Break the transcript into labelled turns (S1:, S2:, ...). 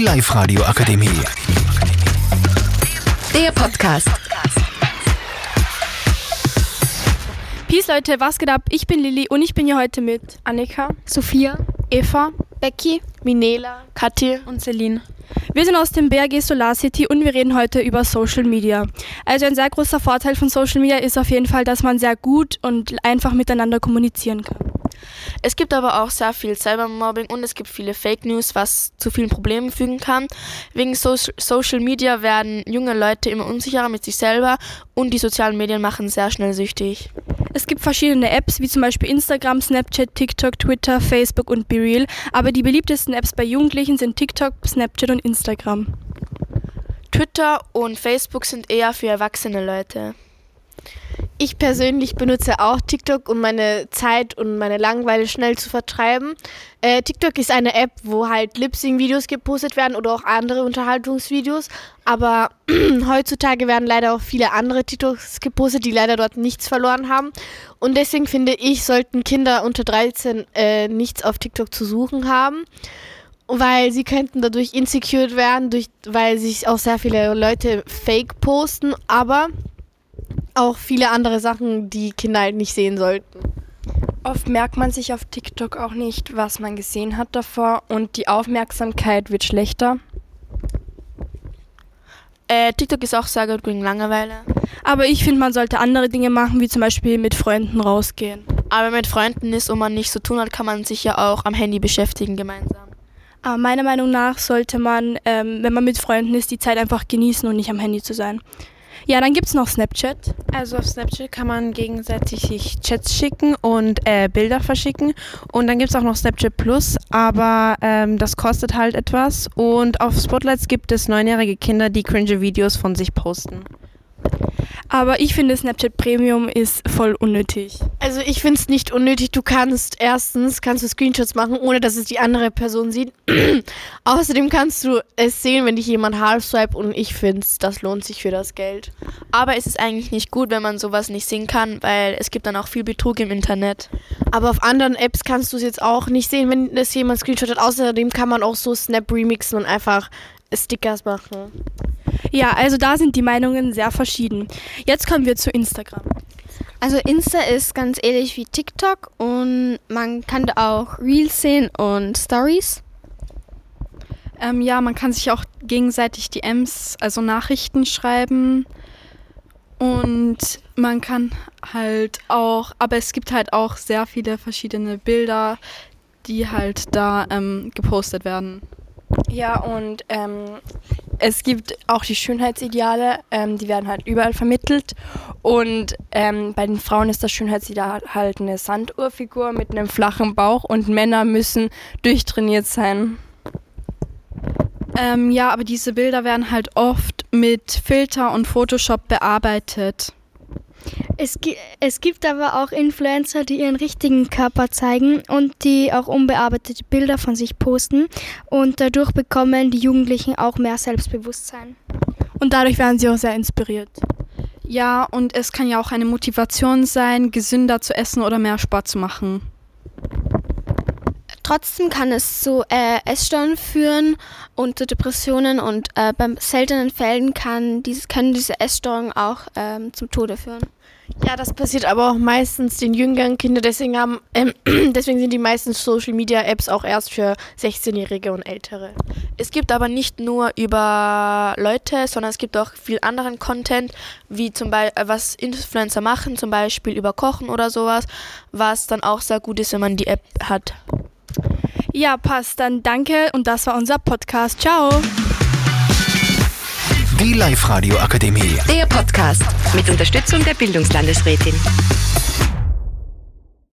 S1: Die Live-Radio Akademie.
S2: Der Podcast.
S3: Peace Leute, was geht ab? Ich bin Lilly und ich bin hier heute mit Annika, Sophia, Eva, Becky, Minela, Kathi und Celine. Wir sind aus dem BRG Solar City und wir reden heute über Social Media. Also ein sehr großer Vorteil von Social Media ist auf jeden Fall, dass man sehr gut und einfach miteinander kommunizieren kann.
S4: Es gibt aber auch sehr viel Cybermobbing und es gibt viele Fake News, was zu vielen Problemen fügen kann. Wegen so Social Media werden junge Leute immer unsicherer mit sich selber und die sozialen Medien machen sehr schnell süchtig.
S3: Es gibt verschiedene Apps, wie zum Beispiel Instagram, Snapchat, TikTok, Twitter, Facebook und BeReal, aber die beliebtesten Apps bei Jugendlichen sind TikTok, Snapchat und Instagram.
S4: Twitter und Facebook sind eher für erwachsene Leute.
S5: Ich persönlich benutze auch TikTok, um meine Zeit und meine Langeweile schnell zu vertreiben. Äh, TikTok ist eine App, wo halt Lip-Sync-Videos gepostet werden oder auch andere Unterhaltungsvideos. Aber heutzutage werden leider auch viele andere TikToks gepostet, die leider dort nichts verloren haben. Und deswegen finde ich, sollten Kinder unter 13 äh, nichts auf TikTok zu suchen haben weil sie könnten dadurch insecure werden, durch, weil sich auch sehr viele Leute fake posten, aber auch viele andere Sachen, die Kinder halt nicht sehen sollten.
S6: Oft merkt man sich auf TikTok auch nicht, was man gesehen hat davor und die Aufmerksamkeit wird schlechter.
S4: Äh, TikTok ist auch sehr gut gegen Langeweile.
S3: Aber ich finde, man sollte andere Dinge machen, wie zum Beispiel mit Freunden rausgehen.
S4: Aber mit Freunden ist und man nichts zu tun hat, kann man sich ja auch am Handy beschäftigen gemeinsam.
S3: Aber meiner Meinung nach sollte man, ähm, wenn man mit Freunden ist, die Zeit einfach genießen und nicht am Handy zu sein. Ja, dann gibt es noch Snapchat.
S7: Also auf Snapchat kann man gegenseitig sich Chats schicken und äh, Bilder verschicken. Und dann gibt es auch noch Snapchat Plus, aber ähm, das kostet halt etwas. Und auf Spotlights gibt es neunjährige Kinder, die cringe Videos von sich posten.
S3: Aber ich finde, Snapchat Premium ist voll unnötig.
S5: Also ich finde es nicht unnötig. Du kannst erstens kannst du Screenshots machen, ohne dass es die andere Person sieht. Außerdem kannst du es sehen, wenn dich jemand half swipe und ich finde, das lohnt sich für das Geld.
S4: Aber es ist eigentlich nicht gut, wenn man sowas nicht sehen kann, weil es gibt dann auch viel Betrug im Internet.
S5: Aber auf anderen Apps kannst du es jetzt auch nicht sehen, wenn es jemand Screenshot hat. Außerdem kann man auch so Snap remixen und einfach Stickers machen.
S3: Ja, also da sind die Meinungen sehr verschieden. Jetzt kommen wir zu Instagram.
S8: Also Insta ist ganz ähnlich wie TikTok und man kann da auch Reels sehen und Stories.
S6: Ähm, ja, man kann sich auch gegenseitig DMs, also Nachrichten schreiben. Und man kann halt auch, aber es gibt halt auch sehr viele verschiedene Bilder, die halt da ähm, gepostet werden.
S3: Ja, und ähm, es gibt auch die Schönheitsideale, ähm, die werden halt überall vermittelt. Und ähm, bei den Frauen ist das Schönheitsideal halt eine Sanduhrfigur mit einem flachen Bauch und Männer müssen durchtrainiert sein.
S6: Ähm, ja, aber diese Bilder werden halt oft mit Filter und Photoshop bearbeitet.
S8: Es, es gibt aber auch Influencer, die ihren richtigen Körper zeigen und die auch unbearbeitete Bilder von sich posten. Und dadurch bekommen die Jugendlichen auch mehr Selbstbewusstsein.
S3: Und dadurch werden sie auch sehr inspiriert.
S6: Ja, und es kann ja auch eine Motivation sein, gesünder zu essen oder mehr Sport zu machen.
S8: Trotzdem kann es zu äh, Essstörungen führen und zu Depressionen und äh, bei seltenen Fällen kann dies, können diese Essstörungen auch ähm, zum Tode führen.
S5: Ja, das passiert aber auch meistens den jüngeren Kindern. Deswegen, haben, äh, deswegen sind die meisten Social Media Apps auch erst für 16-Jährige und Ältere.
S4: Es gibt aber nicht nur über Leute, sondern es gibt auch viel anderen Content, wie zum Beispiel, was Influencer machen, zum Beispiel über Kochen oder sowas, was dann auch sehr gut ist, wenn man die App hat.
S3: Ja, passt. Dann danke und das war unser Podcast. Ciao.
S1: Die Live-Radio Akademie.
S2: Der Podcast mit Unterstützung der Bildungslandesrätin.